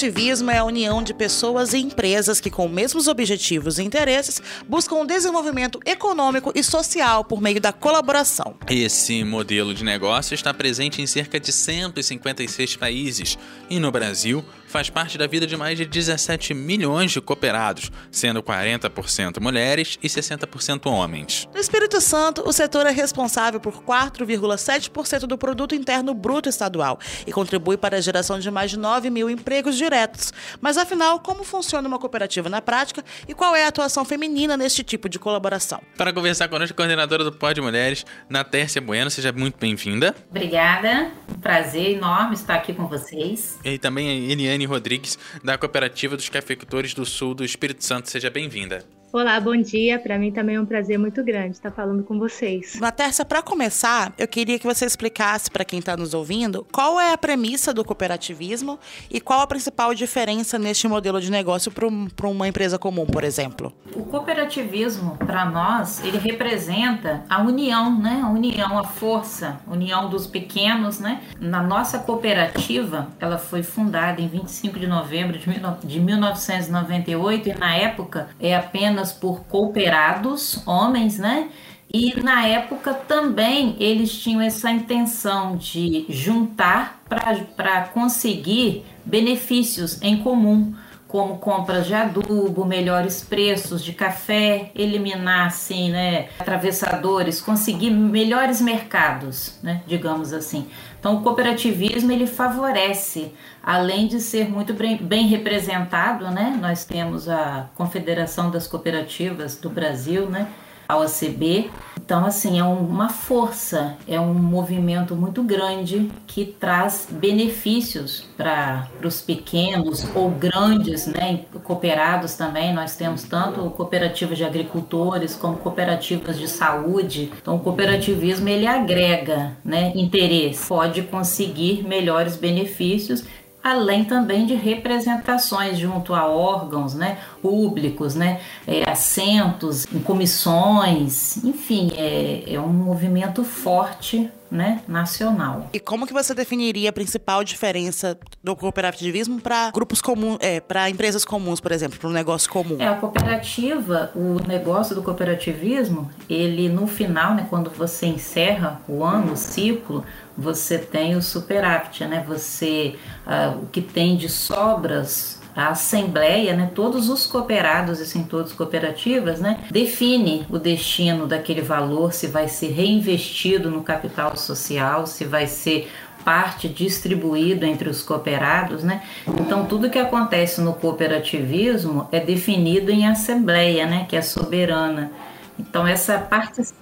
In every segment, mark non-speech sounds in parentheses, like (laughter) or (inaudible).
Cooperativismo é a união de pessoas e empresas que, com os mesmos objetivos e interesses, buscam o desenvolvimento econômico e social por meio da colaboração. Esse modelo de negócio está presente em cerca de 156 países e no Brasil faz parte da vida de mais de 17 milhões de cooperados, sendo 40% mulheres e 60% homens. No Espírito Santo, o setor é responsável por 4,7% do produto interno bruto estadual e contribui para a geração de mais de 9 mil empregos diretos. Mas afinal, como funciona uma cooperativa na prática e qual é a atuação feminina neste tipo de colaboração? Para conversar conosco, a coordenadora do Pod Mulheres, Natércia Bueno, seja muito bem-vinda. Obrigada, um prazer enorme estar aqui com vocês. E também a Eliane Rodrigues, da Cooperativa dos Cafeicultores do Sul do Espírito Santo. Seja bem-vinda. Olá, bom dia. Para mim também é um prazer muito grande estar falando com vocês. Matércia, para começar, eu queria que você explicasse para quem está nos ouvindo qual é a premissa do cooperativismo e qual a principal diferença neste modelo de negócio para uma empresa comum, por exemplo. O cooperativismo, para nós, ele representa a união, né? A união, a força, a união dos pequenos, né? Na nossa cooperativa, ela foi fundada em 25 de novembro de 1998 e na época é apenas apenas por cooperados, homens, né? E na época também eles tinham essa intenção de juntar para conseguir benefícios em comum, como compras de adubo, melhores preços de café, eliminar assim, né, atravessadores, conseguir melhores mercados, né, digamos assim. Então o cooperativismo ele favorece, além de ser muito bem representado, né? Nós temos a Confederação das Cooperativas do Brasil, né? A OCB. Então, assim, é uma força, é um movimento muito grande que traz benefícios para os pequenos ou grandes, né, cooperados também. Nós temos tanto cooperativas de agricultores como cooperativas de saúde. Então, o cooperativismo ele agrega, né, interesse, pode conseguir melhores benefícios além também de representações junto a órgãos né, públicos, né, é, assentos comissões, enfim, é, é um movimento forte né, nacional. E como que você definiria a principal diferença do cooperativismo para grupos comuns, é, para empresas comuns, por exemplo, para um negócio comum? É, a cooperativa, o negócio do cooperativismo, ele no final, né, quando você encerra o ano, o ciclo, você tem o superávit, né? Você uh, o que tem de sobras a assembleia, né, todos os cooperados e sem todos cooperativas, né, define o destino daquele valor, se vai ser reinvestido no capital social, se vai ser parte distribuído entre os cooperados, né? Então tudo que acontece no cooperativismo é definido em assembleia, né, que é soberana. Então essa participação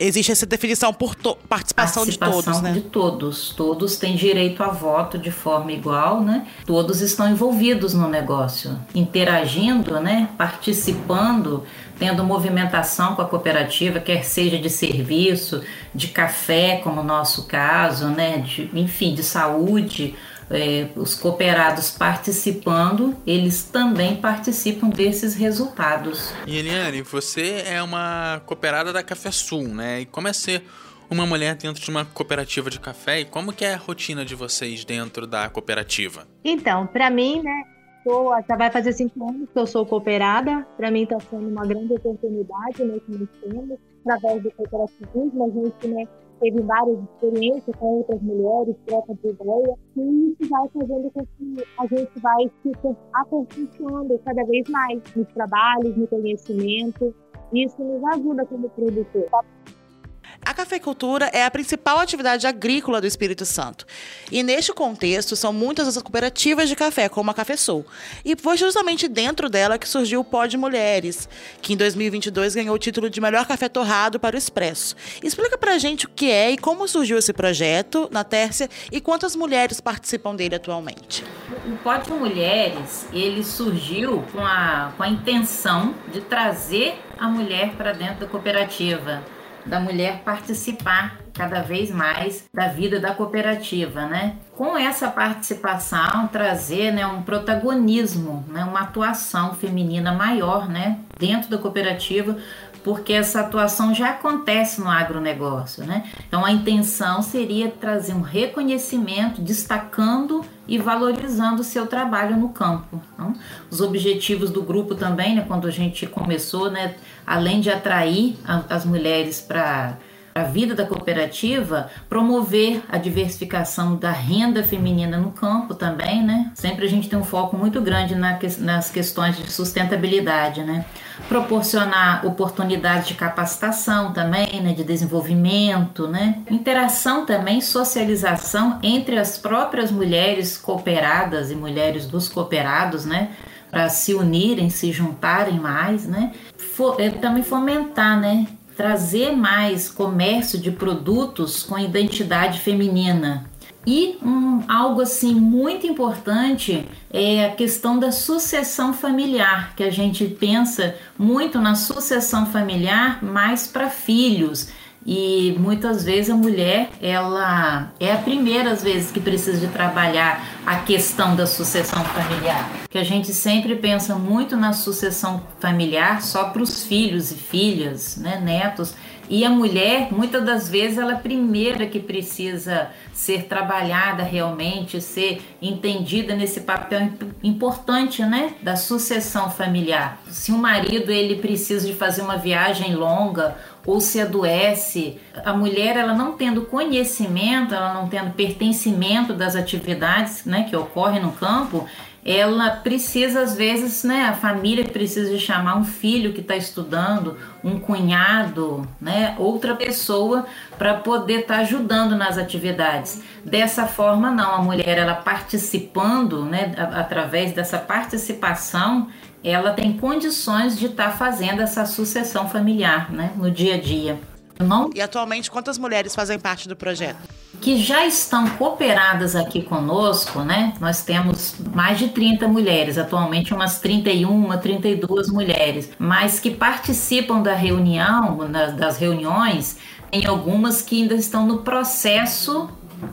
existe essa definição por participação, participação, de todos, né? De todos. Todos têm direito a voto de forma igual, né? Todos estão envolvidos no negócio, interagindo, né? Participando, tendo movimentação com a cooperativa, quer seja de serviço, de café, como no nosso caso, né? De, enfim, de saúde é, os cooperados participando, eles também participam desses resultados. E Eliane, você é uma cooperada da Café Sul, né? E como é ser uma mulher dentro de uma cooperativa de café e como que é a rotina de vocês dentro da cooperativa? Então, para mim, né, Tô, já vai fazer cinco anos que eu sou cooperada. Para mim está sendo uma grande oportunidade né, que nós temos através do cooperativismo. A gente né, teve várias experiências com outras mulheres, troca de ideia, e isso vai fazendo com que a gente vai se aperfeiçoando cada vez mais nos trabalhos, no conhecimento. Isso nos ajuda como produtor. A cafeicultura é a principal atividade agrícola do Espírito Santo. E neste contexto, são muitas as cooperativas de café, como a Cafesul. E foi justamente dentro dela que surgiu o Pó de Mulheres, que em 2022 ganhou o título de melhor café torrado para o Expresso. Explica pra gente o que é e como surgiu esse projeto na Tércia e quantas mulheres participam dele atualmente. O Pó de Mulheres, ele surgiu com a, com a intenção de trazer a mulher para dentro da cooperativa da mulher participar cada vez mais da vida da cooperativa, né? Com essa participação trazer, né, um protagonismo, né, uma atuação feminina maior, né, dentro da cooperativa, porque essa atuação já acontece no agronegócio, né? Então a intenção seria trazer um reconhecimento, destacando e valorizando o seu trabalho no campo. Então, os objetivos do grupo também, né, quando a gente começou, né, além de atrair as mulheres para a vida da cooperativa, promover a diversificação da renda feminina no campo também, né? Sempre a gente tem um foco muito grande na, nas questões de sustentabilidade, né? Proporcionar oportunidades de capacitação também, né? De desenvolvimento, né? Interação também, socialização entre as próprias mulheres cooperadas e mulheres dos cooperados, né? Para se unirem, se juntarem mais, né? For, é, também fomentar, né? Trazer mais comércio de produtos com identidade feminina. E um, algo assim muito importante é a questão da sucessão familiar, que a gente pensa muito na sucessão familiar mais para filhos e muitas vezes a mulher ela é a primeira às vezes que precisa de trabalhar a questão da sucessão familiar. Que a gente sempre pensa muito na sucessão familiar só para os filhos e filhas né netos. E a mulher muitas das vezes ela é a primeira que precisa ser trabalhada realmente ser entendida nesse papel importante né da sucessão familiar. Se o marido ele precisa de fazer uma viagem longa ou se adoece, a mulher ela não tendo conhecimento, ela não tendo pertencimento das atividades né, que ocorrem no campo, ela precisa às vezes, né, a família precisa chamar um filho que está estudando, um cunhado, né, outra pessoa para poder estar tá ajudando nas atividades. Dessa forma, não, a mulher ela participando, né, através dessa participação, ela tem condições de estar tá fazendo essa sucessão familiar né, no dia a dia. Não... E atualmente, quantas mulheres fazem parte do projeto? Que já estão cooperadas aqui conosco, né? Nós temos mais de 30 mulheres, atualmente umas 31, 32 mulheres, mas que participam da reunião, das reuniões, tem algumas que ainda estão no processo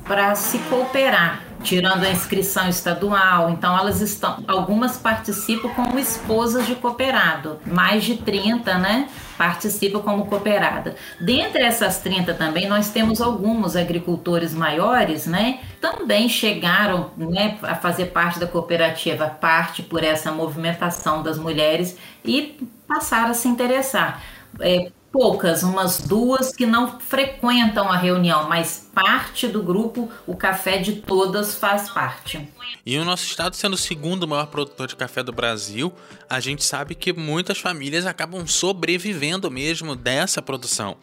para se cooperar tirando a inscrição estadual. Então elas estão, algumas participam como esposas de cooperado, mais de 30, né? Participam como cooperada. Dentre essas 30 também nós temos alguns agricultores maiores, né? Também chegaram, né, a fazer parte da cooperativa, parte por essa movimentação das mulheres e passaram a se interessar. É, poucas, umas duas que não frequentam a reunião, mas parte do grupo, o café de todas faz parte. E o nosso estado sendo o segundo maior produtor de café do Brasil, a gente sabe que muitas famílias acabam sobrevivendo mesmo dessa produção.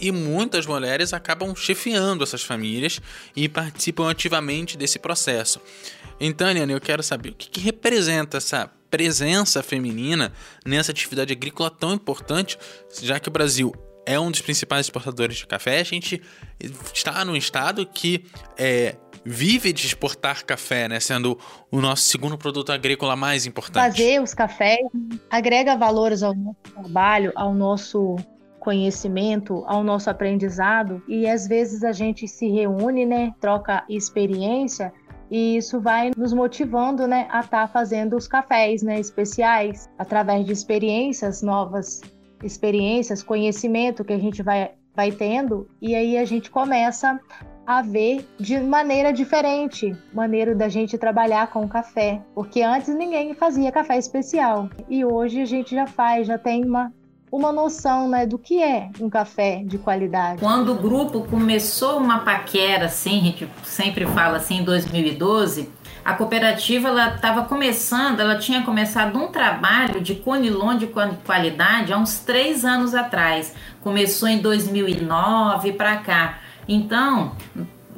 E muitas mulheres acabam chefiando essas famílias e participam ativamente desse processo. Então, Eliane, eu quero saber o que, que representa essa presença feminina nessa atividade agrícola tão importante, já que o Brasil é um dos principais exportadores de café, a gente está num estado que é, vive de exportar café, né? Sendo o nosso segundo produto agrícola mais importante. Fazer os cafés agrega valores ao nosso trabalho, ao nosso conhecimento, ao nosso aprendizado e às vezes a gente se reúne, né? Troca experiência e isso vai nos motivando, né, a estar tá fazendo os cafés, né, especiais, através de experiências novas, experiências, conhecimento que a gente vai vai tendo, e aí a gente começa a ver de maneira diferente, maneira da gente trabalhar com café, porque antes ninguém fazia café especial. E hoje a gente já faz, já tem uma uma noção né, do que é um café de qualidade. Quando o grupo começou uma paquera, assim, a gente sempre fala assim, em 2012, A cooperativa ela estava começando, ela tinha começado um trabalho de conilon de qualidade há uns três anos atrás. Começou em 2009 para cá. Então,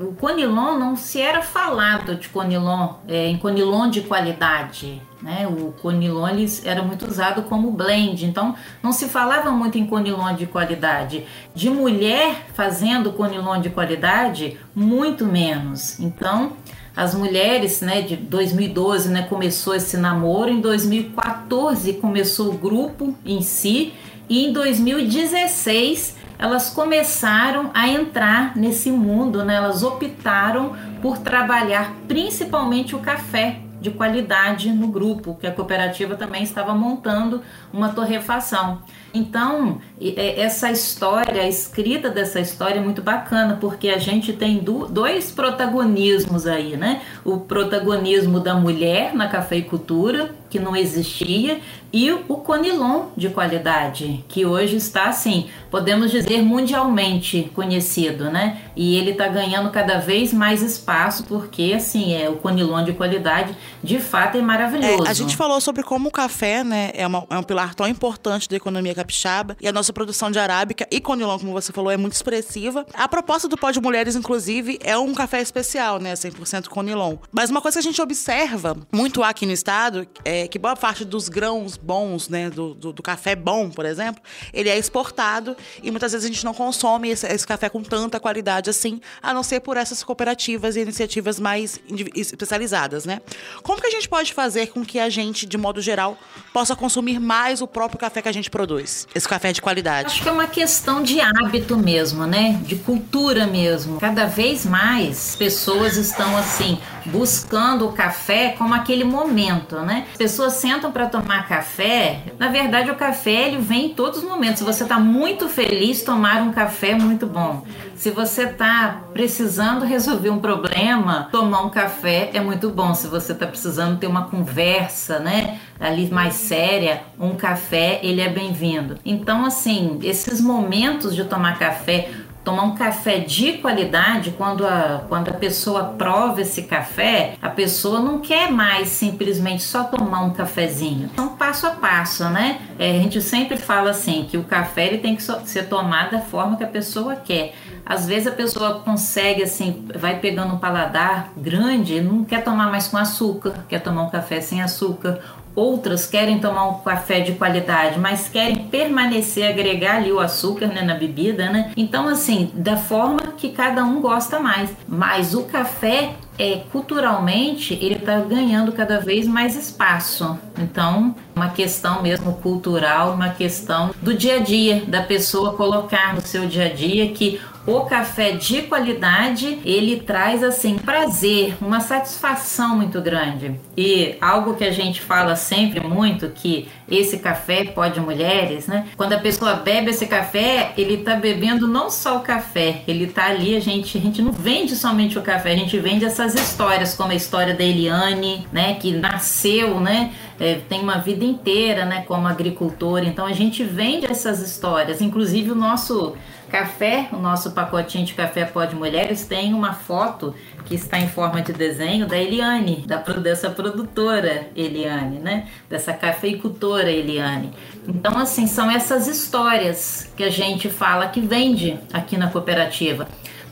o conilon não se era falado de conilon, é, em conilon de qualidade. Né? O conilon era muito usado como blend, então não se falava muito em conilon de qualidade. De mulher fazendo conilon de qualidade, muito menos. Então, as mulheres, né, de 2012, né, começou esse namoro, em 2014 começou o grupo em si e em 2016 elas começaram a entrar nesse mundo, né? Elas optaram por trabalhar principalmente o café de qualidade no grupo, que a cooperativa também estava montando uma torrefação. Então, essa história, a escrita dessa história é muito bacana, porque a gente tem dois protagonismos aí, né? O protagonismo da mulher na cafeicultura, que não existia, e o Conilon de qualidade, que hoje está assim, podemos dizer mundialmente conhecido, né? E ele está ganhando cada vez mais espaço porque assim é o Conilon de qualidade, de fato é maravilhoso. É, a gente falou sobre como o café, né, é, uma, é, um pilar tão importante da economia capixaba e a nossa produção de arábica e Conilon, como você falou, é muito expressiva. A proposta do Pó de Mulheres, inclusive, é um café especial, né, 100% Conilon. Mas uma coisa que a gente observa muito aqui no estado é que boa parte dos grãos bons, né, do, do, do, café bom, por exemplo, ele é exportado e muitas vezes a gente não consome esse, esse, café com tanta qualidade assim, a não ser por essas cooperativas e iniciativas mais especializadas, né? Como que a gente pode fazer com que a gente, de modo geral, possa consumir mais o próprio café que a gente produz? Esse café de qualidade. Acho que é uma questão de hábito mesmo, né? De cultura mesmo. Cada vez mais pessoas estão assim buscando o café como aquele momento, né? As pessoas sentam para tomar café. Na verdade, o café ele vem em todos os momentos. Se você está muito feliz, tomar um café é muito bom. Se você está precisando resolver um problema, tomar um café é muito bom. Se você está precisando ter uma conversa, né, ali mais séria, um café ele é bem-vindo. Então, assim, esses momentos de tomar café tomar um café de qualidade, quando a, quando a pessoa prova esse café, a pessoa não quer mais simplesmente só tomar um cafezinho. Então, passo a passo, né? É, a gente sempre fala assim, que o café ele tem que ser tomado da forma que a pessoa quer. Às vezes a pessoa consegue, assim, vai pegando um paladar grande, não quer tomar mais com açúcar, quer tomar um café sem açúcar, Outras querem tomar um café de qualidade, mas querem permanecer, agregar ali o açúcar né, na bebida, né? Então, assim, da forma que cada um gosta mais. Mas o café é, culturalmente ele está ganhando cada vez mais espaço. Então, uma questão mesmo cultural, uma questão do dia a dia, da pessoa colocar no seu dia a dia que o café de qualidade ele traz assim prazer, uma satisfação muito grande. E algo que a gente fala sempre muito que esse café pode mulheres, né? Quando a pessoa bebe esse café, ele tá bebendo não só o café, ele tá ali a gente a gente não vende somente o café, a gente vende essas histórias como a história da Eliane, né, que nasceu, né, é, tem uma vida inteira, né, como agricultora. Então a gente vende essas histórias, inclusive o nosso Café, o nosso pacotinho de café pó de mulheres tem uma foto que está em forma de desenho da Eliane, da, dessa produtora Eliane, né? Dessa cafeicultora Eliane. Então, assim, são essas histórias que a gente fala que vende aqui na cooperativa.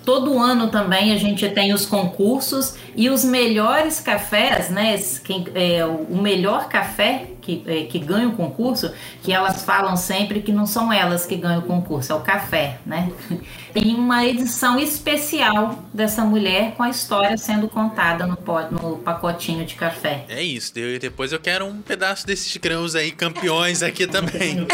Todo ano também a gente tem os concursos e os melhores cafés, né? Quem, é, o melhor café que, é, que ganha o concurso, que elas falam sempre que não são elas que ganham o concurso, é o café, né? (laughs) Tem uma edição especial dessa mulher com a história sendo contada no, no pacotinho de café. É isso, depois eu quero um pedaço desses grãos aí, campeões aqui também.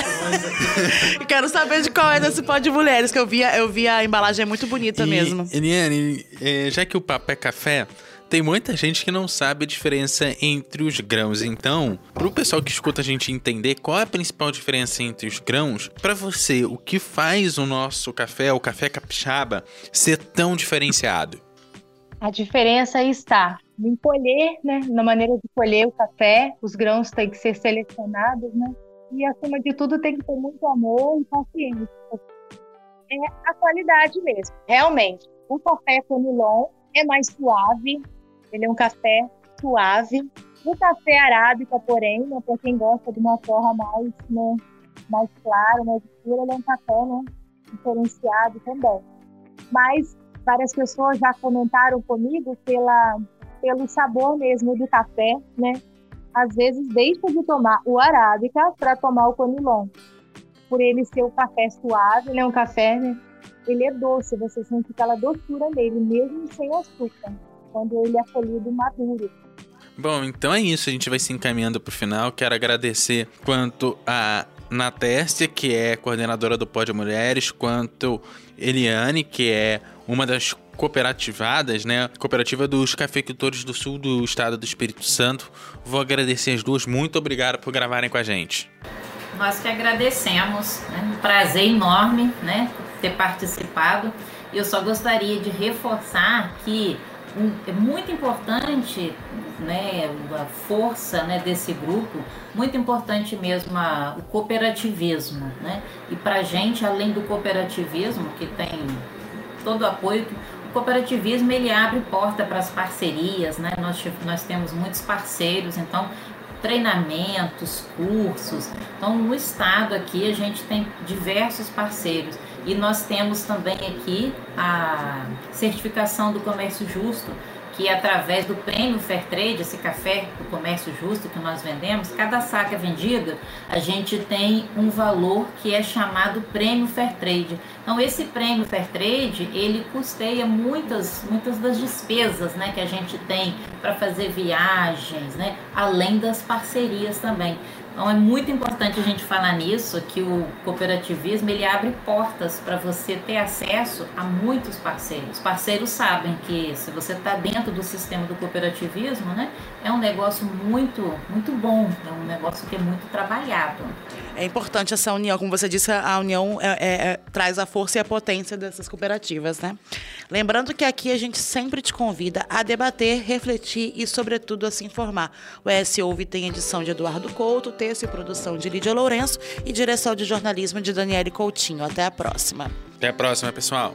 (laughs) quero saber de qual é desse pó de mulheres, que eu vi, eu vi a embalagem é muito bonita e, mesmo. Eliane, é, já que o papo é café, tem muita gente que não sabe a diferença entre os grãos. Então, para o pessoal que escuta a gente entender qual é a principal diferença entre os grãos, para você, o que faz o nosso café, o café capixaba, ser tão diferenciado? A diferença está em colher, né? Na maneira de colher o café, os grãos têm que ser selecionados, né? E acima de tudo tem que ter muito amor e paciência. É a qualidade mesmo, realmente. O café Conilon é mais suave, ele é um café suave. O café arábica, porém, né, para quem gosta de uma forma mais, né, mais clara, mais escura, ele é um café né, diferenciado também. Mas várias pessoas já comentaram comigo pela, pelo sabor mesmo do café, né? Às vezes deixa de tomar o arábica para tomar o conilon. Por ele ser o café suave, né? Um café, né? Ele é doce, você sente aquela doçura nele, mesmo sem açúcar, quando ele é colhido maduro. Bom, então é isso. A gente vai se encaminhando para o final. Quero agradecer quanto a Natércia, que é coordenadora do Pódio Mulheres, quanto Eliane, que é uma das cooperativadas, né? Cooperativa dos cafeicultores do sul do estado do Espírito Santo. Vou agradecer as duas. Muito obrigado por gravarem com a gente. Nós que agradecemos, né? um prazer enorme, né, ter participado. Eu só gostaria de reforçar que é muito importante né, a força né, desse grupo, muito importante mesmo a, o cooperativismo. Né? E para a gente, além do cooperativismo, que tem todo o apoio, o cooperativismo ele abre porta para as parcerias, né? nós, nós temos muitos parceiros, então treinamentos, cursos. Então, no estado aqui, a gente tem diversos parceiros. E nós temos também aqui a certificação do comércio justo, que através do prêmio Fairtrade, esse café do comércio justo que nós vendemos, cada saca vendida, a gente tem um valor que é chamado prêmio Fairtrade. Então esse prêmio Fairtrade, ele custeia muitas, muitas das despesas, né, que a gente tem para fazer viagens, né, além das parcerias também. Então é muito importante a gente falar nisso, que o cooperativismo ele abre portas para você ter acesso a muitos parceiros. Os parceiros sabem que se você está dentro do sistema do cooperativismo, né, é um negócio muito, muito bom, é um negócio que é muito trabalhado. É importante essa união, como você disse, a união é, é, é, traz a força e a potência dessas cooperativas, né? Lembrando que aqui a gente sempre te convida a debater, refletir e, sobretudo, a se informar. O ES Ouve tem edição de Eduardo Couto, texto e produção de Lídia Lourenço e direção de jornalismo de Daniele Coutinho. Até a próxima. Até a próxima, pessoal.